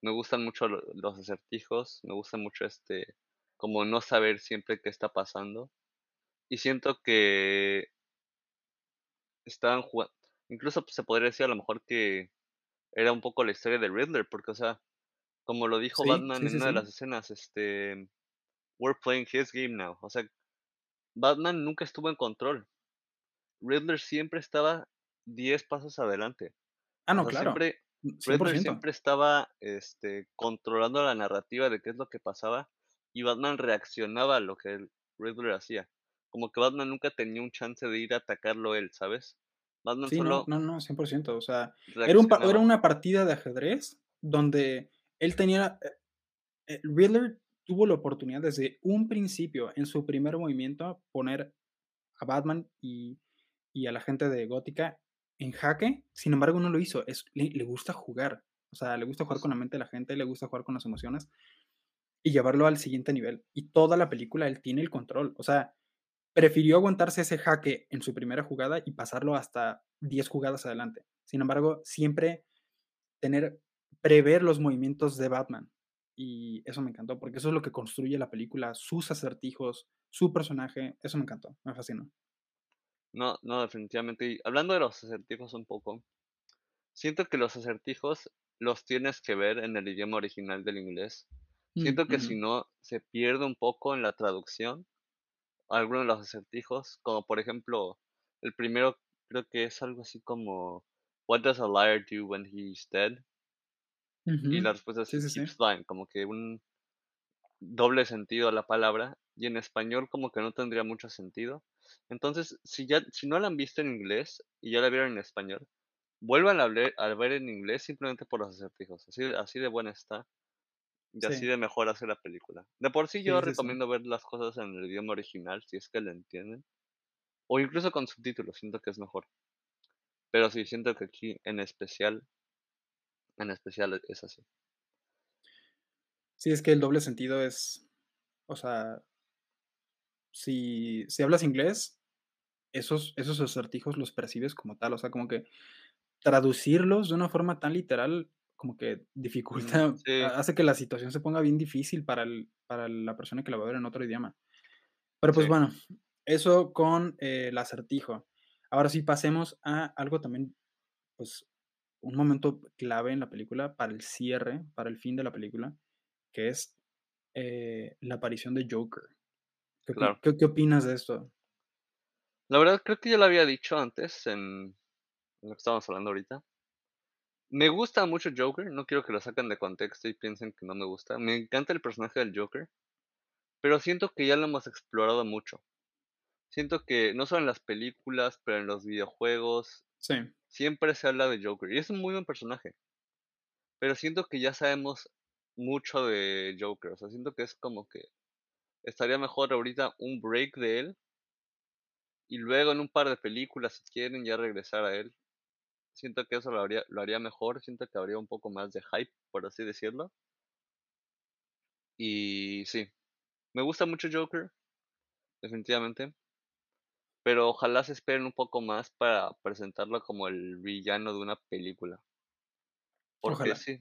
[SPEAKER 2] me gustan mucho los acertijos, me gusta mucho este, como no saber siempre qué está pasando. Y siento que estaban jugando, incluso pues, se podría decir a lo mejor que era un poco la historia de Riddler, porque, o sea, como lo dijo Batman en una de las escenas, este, we're playing his game now, o sea, Batman nunca estuvo en control. Riddler siempre estaba 10 pasos adelante.
[SPEAKER 1] Ah, no, claro.
[SPEAKER 2] Siempre, Riddler siempre estaba este, controlando la narrativa de qué es lo que pasaba y Batman reaccionaba a lo que Riddler hacía como que Batman nunca tenía un chance de ir a atacarlo él, ¿sabes?
[SPEAKER 1] Batman sí, solo no, no, no, 100%. O sea, era, un, era, una partida de ajedrez donde él tenía. Eh, eh, Riddler tuvo la oportunidad desde un principio, en su primer movimiento, poner a Batman y, y a la gente de Gótica en jaque. Sin embargo, no lo hizo. Es, le, le, gusta jugar. O sea, le gusta jugar con la mente de la gente, le gusta jugar con las emociones y llevarlo al siguiente nivel. Y toda la película él tiene el control. O sea, prefirió aguantarse ese jaque en su primera jugada y pasarlo hasta 10 jugadas adelante. Sin embargo, siempre tener, prever los movimientos de Batman. Y eso me encantó, porque eso es lo que construye la película, sus acertijos, su personaje. Eso me encantó, me fascinó.
[SPEAKER 2] No, no, definitivamente. hablando de los acertijos un poco, siento que los acertijos los tienes que ver en el idioma original del inglés. Siento que si no, se pierde un poco en la traducción algunos de los acertijos, como por ejemplo, el primero creo que es algo así como What does a liar do when he's dead? Y la respuesta es keeps lying, como que un doble sentido a la palabra y en español como que no tendría mucho sentido. Entonces, si ya si no la han visto en inglés y ya la vieron en español, vuelvan a, a ver en inglés simplemente por los acertijos. Así, así de buena está. Y así de mejor hacer la película. De por sí yo recomiendo ver las cosas en el idioma original, si es que lo entienden. O incluso con subtítulos, siento que es mejor. Pero sí, siento que aquí en especial, en especial es así.
[SPEAKER 1] Sí, es que el doble sentido es, o sea, si, si hablas inglés, esos, esos acertijos los percibes como tal, o sea, como que traducirlos de una forma tan literal como que dificulta, hace que la situación se ponga bien difícil para, el, para la persona que la va a ver en otro idioma. Pero pues bueno, eso con eh, el acertijo. Ahora sí, pasemos a algo también, pues, un momento clave en la película para el cierre, para el fin de la película, que es eh, la aparición de Joker. ¿Qué, ¿Qué, opinas de esto?
[SPEAKER 2] La verdad, creo que ya lo había dicho antes en lo que estábamos hablando ahorita Me gusta mucho Joker, no quiero que lo saquen de contexto y piensen que no me gusta. Me encanta el personaje del Joker, pero siento que ya lo hemos explorado mucho. Siento que no solo en las películas, pero en los videojuegos,
[SPEAKER 1] Sí.
[SPEAKER 2] siempre se habla de Joker y es un muy buen personaje. Pero siento que ya sabemos mucho de Joker, o sea, siento que es como que estaría mejor ahorita un break de él y luego en un par de películas, si quieren, ya regresar a él. Siento que eso lo haría, lo haría mejor, siento que habría un poco más de hype, por así decirlo. Y sí, me gusta mucho Joker, definitivamente. Pero ojalá se esperen un poco más para presentarlo como el villano de una película. Porque
[SPEAKER 1] Ojalá.
[SPEAKER 2] sí,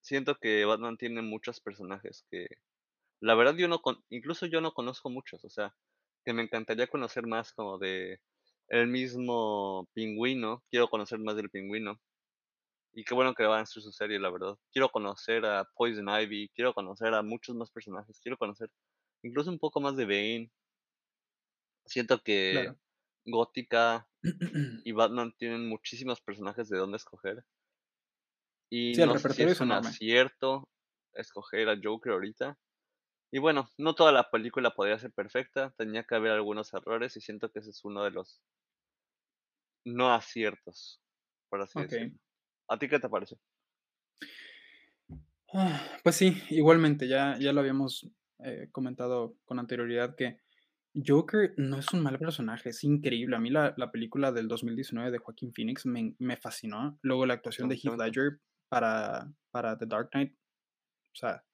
[SPEAKER 2] siento que Batman tiene muchos personajes que la verdad yo no con, incluso yo no conozco muchos, o sea, que me encantaría conocer más como de el mismo pingüino, quiero conocer más del pingüino. Y qué bueno que va a hacer su serie, la verdad. Quiero conocer a Poison Ivy, quiero conocer a muchos más personajes, quiero conocer incluso un poco más de Bane. Siento que Gótica y Batman tienen muchísimos personajes de dónde escoger. Y
[SPEAKER 1] Sí,
[SPEAKER 2] no sé si es
[SPEAKER 1] es
[SPEAKER 2] un
[SPEAKER 1] enorme.
[SPEAKER 2] acierto escoger a Joker ahorita. Y bueno, no toda la película podría ser perfecta, tenía que haber algunos errores y siento que ese es uno de los no aciertos, por así
[SPEAKER 1] Okey.
[SPEAKER 2] decirlo. ¿A ti qué te parece?
[SPEAKER 1] Ah, pues sí, igualmente, ya ya lo habíamos, eh, comentado con anterioridad que Joker no es un mal personaje, es increíble. A mí la la película del 2019 de Joaquín Phoenix me me fascinó. Luego la actuación de Heath Ledger para para The Dark Knight, o sea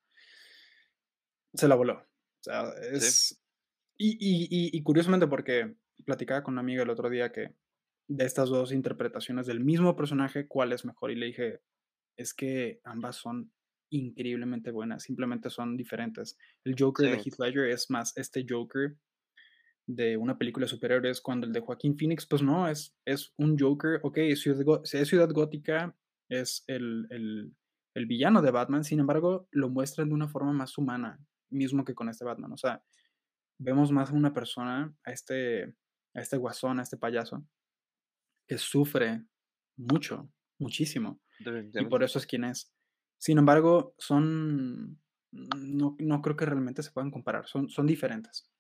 [SPEAKER 1] se la voló. O sea,
[SPEAKER 2] Sí.
[SPEAKER 1] es y y y y curiosamente, porque platicaba con una amiga el otro día que de estas 2 interpretaciones del mismo personaje, ¿cuál es mejor? Y le dije: "Es que ambas son increíblemente buenas, simplemente son diferentes". El Joker de. Heath Ledger es más este Joker de una película de superhéroes, cuando el de Joaquín Phoenix, pues no, es es un Joker, okey, es ciudad es ciudad gótica, es el el el villano de Batman, sin embargo, lo muestran de una forma más humana, mismo que con este Batman. O sea, vemos más a una persona, a este a este guasón, a este payaso que sufre mucho, muchísimo, y por eso es quien es. Sin embargo, son no no creo que realmente se puedan comparar, son son diferentes.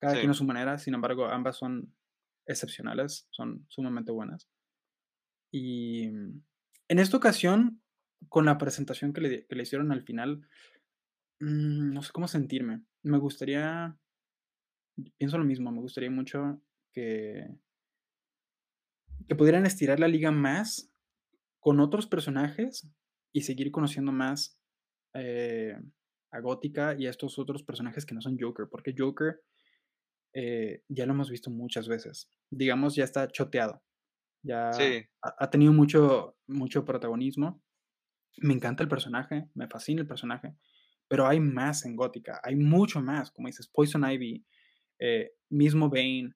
[SPEAKER 1] Cada quien a su manera, sin embargo, ambas son excepcionales, son sumamente buenas. Y, en esta ocasión, con la presentación que le que le hicieron al final, mm, no sé cómo sentirme. Me gustaría pienso lo mismo, me gustaría mucho que que pudieran estirar la liga más con otros personajes y seguir conociendo más, eh, a Gótica y a estos otros personajes que no son Joker, porque Joker, eh, ya lo hemos visto muchas veces. Digamos, ya está choteado, ya
[SPEAKER 2] Sí.
[SPEAKER 1] ha ha tenido mucho mucho protagonismo. Me encanta el personaje, me fascina el personaje, pero hay más en Gótica, hay mucho más, como dices, Poison Ivy, eh, mismo Bane.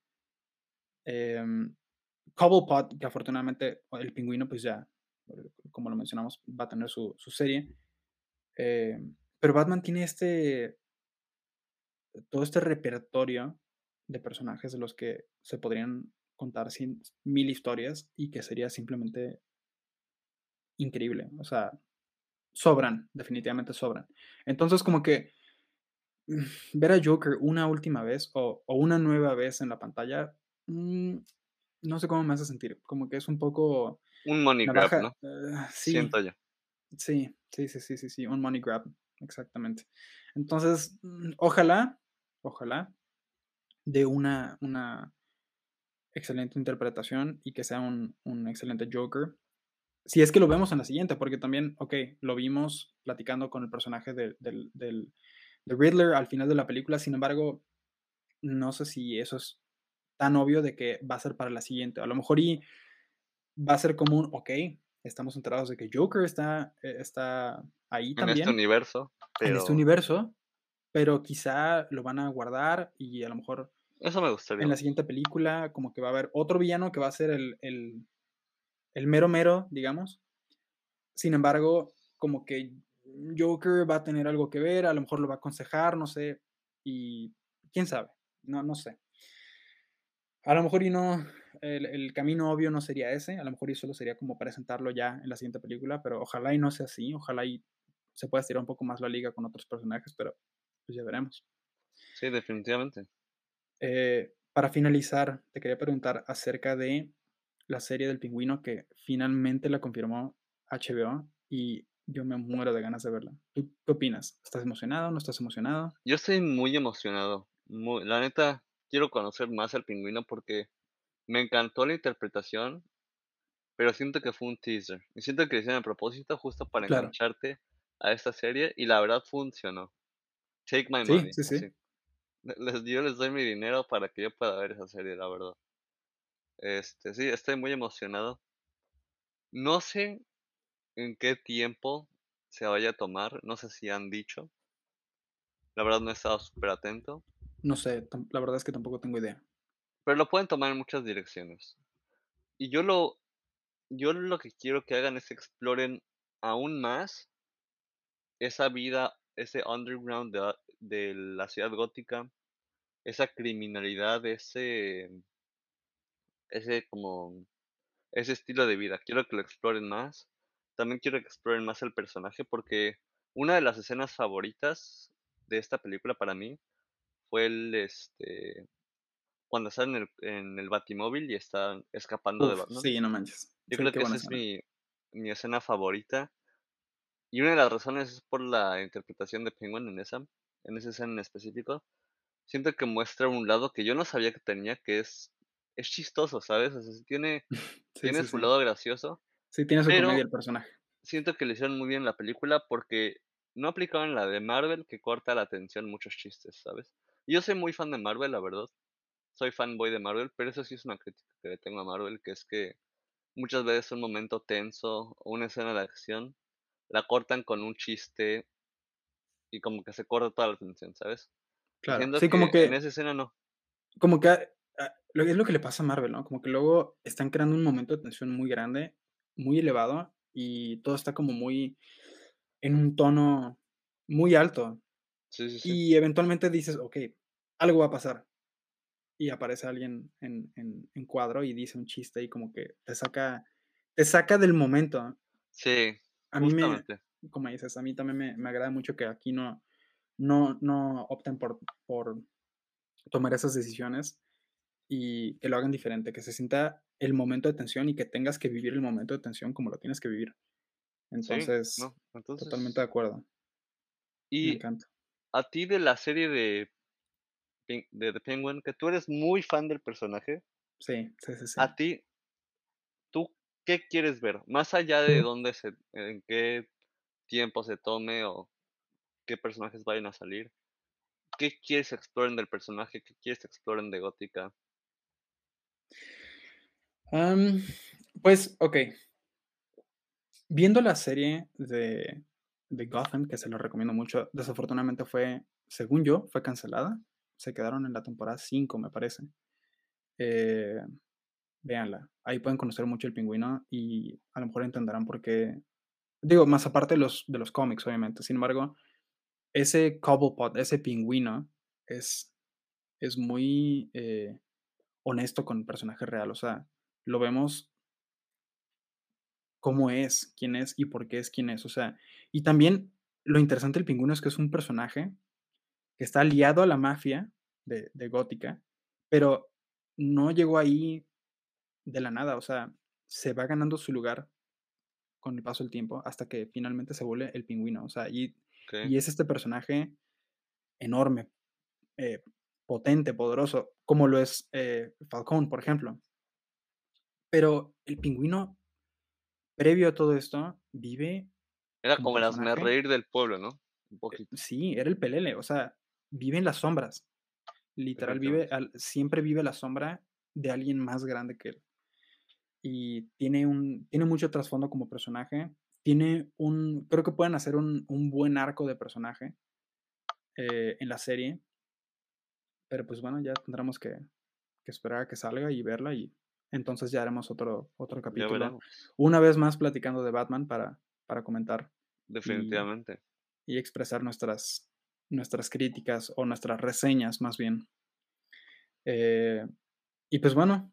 [SPEAKER 1] Cobblepot, que afortunadamente el Pingüino, pues ya, como lo mencionamos, va a tener su su serie. Eh, pero Batman tiene este todo este repertorio de personajes de los que se podrían contar mil historias y que sería simplemente increíble, o sea, sobran, definitivamente sobran. Entonces, como que ver a Joker una última vez o o una nueva vez en la pantalla, mm, no sé cómo me hace sentir, como que es un poco
[SPEAKER 2] Un money grab, ¿no?
[SPEAKER 1] ah, sí,
[SPEAKER 2] Siento yo.
[SPEAKER 1] sí, sí, sí, sí, sí, sí, un money grab, exactamente. Entonces, mm, ojalá, ojalá dé una una excelente interpretación y que sea un un excelente Joker. Si es que lo vemos en la siguiente, porque también, okey, lo vimos platicando con el personaje del del del de Riddler al final de la película, sin embargo, no sé si eso es tan obvio de que va a ser para la siguiente. A lo mejor y va a ser como un, okey, estamos enterados de que Joker está, eh, está ahí
[SPEAKER 2] En este
[SPEAKER 1] también
[SPEAKER 2] universo,
[SPEAKER 1] en este
[SPEAKER 2] pero
[SPEAKER 1] universo, pero quizá lo van a guardar y a lo mejor
[SPEAKER 2] Eso me gustaría
[SPEAKER 1] en la siguiente película como que va a haber otro villano que va a ser el el el mero mero, digamos. Sin embargo, como que Joker va a tener algo que ver, a lo mejor lo va a aconsejar, no sé, y quién sabe, no no sé. A lo mejor y no el, camino obvio no sería ese, a lo mejor y solo sería como presentarlo ya en la siguiente película, pero ojalá y no sea así, ojalá y se pueda estirar un poco más la liga con otros personajes, pero pues ya veremos.
[SPEAKER 2] Sí, definitivamente.
[SPEAKER 1] Eh, para finalizar, te quería preguntar acerca de la serie del pingüino que finalmente la confirmó HBO y yo me muero de ganas de verla. ¿Tú qué opinas? ¿Estás emocionado? ¿No estás emocionado?
[SPEAKER 2] Yo estoy muy emocionado. la neta, quiero conocer más al pingüino porque me encantó la interpretación, pero siento que fue un teaser. Y siento que lo hicieron a propósito justo para engancharte a esta serie y la verdad funcionó. Take my money. Sí, sí, sí. Les, yo les doy mi dinero para que yo pueda ver esa serie, la verdad. Este, sí, estoy muy emocionado. No sé en qué tiempo se vaya a tomar, no sé si han dicho. La verdad no he estado súper atento.
[SPEAKER 1] No sé, la verdad es que tampoco tengo idea.
[SPEAKER 2] Pero lo pueden tomar en muchas direcciones. Y yo lo, yo lo que quiero que hagan es exploren aún más esa vida, ese underground de, de la ciudad gótica, esa criminalidad, ese, ese como, ese estilo de vida. Quiero que lo exploren más. También quiero que exploren más el personaje porque una de las escenas favoritas de esta película para mí fue el, este, cuando están en el, en el batimóvil y están escapando de Batman.
[SPEAKER 1] Sí, no manches.
[SPEAKER 2] Yo creo que esa es mi, mi escena favorita. Y una de las razones es por la interpretación de Penguin en esa, en esa escena en específico. Siento que muestra un lado que yo no sabía que tenía, que es, es chistoso, ¿sabes? O sea, tiene, tiene su lado gracioso.
[SPEAKER 1] Sí, tiene su comedia el personaje.
[SPEAKER 2] Siento que le hicieron muy bien la película porque no aplicaban la de Marvel que corta la atención muchos chistes, ¿sabes? Yo soy muy fan de Marvel, la verdad. Soy fanboy de Marvel, pero eso sí es una crítica que le tengo a Marvel, que es que muchas veces un momento tenso o una escena de acción la cortan con un chiste y como que se corta toda la atención, ¿sabes?
[SPEAKER 1] Claro, sí, como que
[SPEAKER 2] en esa escena no.
[SPEAKER 1] Como que ah, es lo que le pasa a Marvel, ¿no? Como que luego están creando un momento de tensión muy grande, muy elevado y todo está como muy en un tono muy alto.
[SPEAKER 2] Sí, sí, sí.
[SPEAKER 1] Y eventualmente dices, ok, algo va a pasar. Y aparece alguien en, en, cuadro y dice un chiste y como que te saca, te saca del momento.
[SPEAKER 2] Sí.
[SPEAKER 1] A mí me, como dices, a mí también me, me, agrada mucho que aquí no, no, no opten por, por tomar esas decisiones y que lo hagan diferente, que se sienta el momento de tensión y que tengas que vivir el momento de tensión como lo tienes que vivir. Entonces, totalmente de acuerdo.
[SPEAKER 2] Y Me encanta. A ti de la serie de, de The Penguin, que tú eres muy fan del personaje.
[SPEAKER 1] Sí, sí, sí,
[SPEAKER 2] A ti, ¿tú qué quieres ver? Más allá de dónde se, en qué tiempo se tome o qué personajes vayan a salir. ¿Qué quieres explorar del personaje? ¿Qué quieres explorar de Gótica?
[SPEAKER 1] pues, ok, Viendo la serie de, de Gotham, que se lo recomiendo mucho, desafortunadamente fue, según yo, fue cancelada. Se quedaron en la temporada 5, me parece. Eh, véanla. Ahí pueden conocer mucho el pingüino y a lo mejor entenderán por qué. Digo, más aparte de los, de los cómics, obviamente. Sin embargo, ese Cobblepot, ese pingüino, es, es muy eh, honesto con el personaje real. O sea, lo vemos cómo es, quién es y por qué es quién es. O sea, y también lo interesante del pingüino es que es un personaje que está aliado a la mafia de, Gótica, pero no llegó ahí de la nada. O sea, se va ganando su lugar con el paso del tiempo hasta que finalmente se vuelve el pingüino. O sea, y, y es este personaje enorme, eh, potente, poderoso, como lo es eh, Falcón, por ejemplo. Pero el pingüino previo a todo esto, vive.
[SPEAKER 2] Era como, el reír del pueblo, ¿no? Un
[SPEAKER 1] eh, poquito. Sí, era el pelele, o sea, vive en las sombras. Literal, vive, siempre vive la sombra de alguien más grande que él. Y tiene, un, tiene mucho trasfondo como personaje. Tiene un. Creo que pueden hacer un, un buen arco de personaje eh, en la serie. Pero pues bueno, ya tendremos que, que esperar a que salga y verla y entonces ya haremos otro, otro capítulo. Una vez más platicando de Batman para, para comentar.
[SPEAKER 2] Definitivamente.
[SPEAKER 1] Y, expresar nuestras, nuestras críticas o nuestras reseñas más bien. Eh, y pues bueno,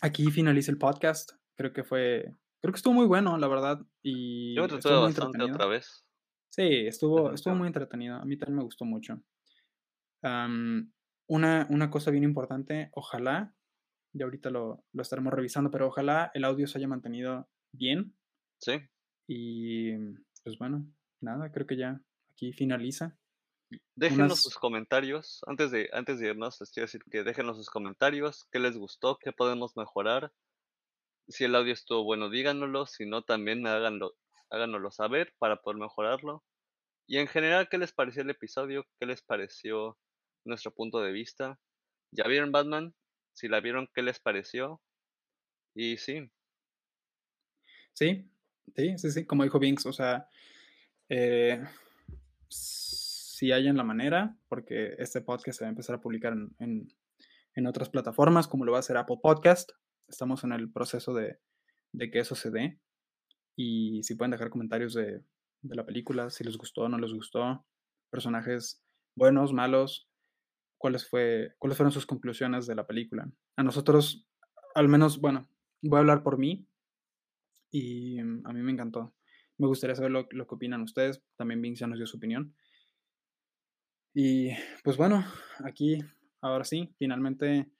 [SPEAKER 1] aquí finaliza el podcast. Creo que fue, creo que estuvo muy bueno, la verdad. Y
[SPEAKER 2] Yo
[SPEAKER 1] estuvo
[SPEAKER 2] muy bastante otra vez.
[SPEAKER 1] Sí, estuvo, estuvo muy entretenido. A mí también me gustó mucho. una, una cosa bien importante, ojalá, y ahorita lo, lo estaremos revisando, pero ojalá el audio se haya mantenido bien.
[SPEAKER 2] Sí.
[SPEAKER 1] Y pues bueno, nada, creo que ya aquí finaliza.
[SPEAKER 2] Déjenos sus comentarios. Antes de, antes de irnos, les quiero decir que déjenos sus comentarios. ¿Qué les gustó? ¿Qué podemos mejorar? Si el audio estuvo bueno, díganoslo. Si no, también háganlo, háganoslo saber para poder mejorarlo. Y en general, ¿qué les pareció el episodio? ¿Qué les pareció nuestro punto de vista? ¿Ya vieron Batman? Si la vieron, ¿qué les pareció? Y sí.
[SPEAKER 1] Sí, sí, sí, sí, como dijo Vinx, o sea, eh, si hay en la manera, porque este podcast se va a empezar a publicar en, en, otras plataformas, como lo va a hacer Apple Podcast. Estamos en el proceso de, de que eso se dé. Y si pueden dejar comentarios de, de la película, si les gustó o no les gustó, personajes buenos, malos, cuáles, fue, cuáles fueron sus conclusiones de la película. A nosotros, al menos, bueno, voy a hablar por mí y mm, a mí me encantó. Me gustaría saber lo, que opinan ustedes. También Vince nos dio su opinión. Y pues bueno, aquí, ahora sí, finalmente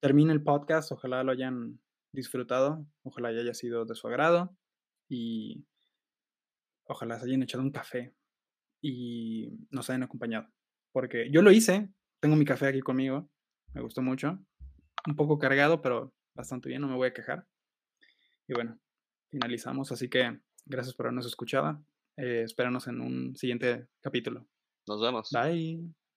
[SPEAKER 1] termina el podcast. Ojalá lo hayan disfrutado. Ojalá haya sido de su agrado. Y ojalá se hayan echado un café y nos hayan acompañado. Porque yo lo hice, tengo mi café aquí conmigo, me gustó mucho. Un poco cargado, pero bastante bien, no me voy a quejar. Y bueno, finalizamos, así que gracias por habernos escuchado. Eh, espéranos en un siguiente capítulo.
[SPEAKER 2] Nos vemos.
[SPEAKER 1] Bye.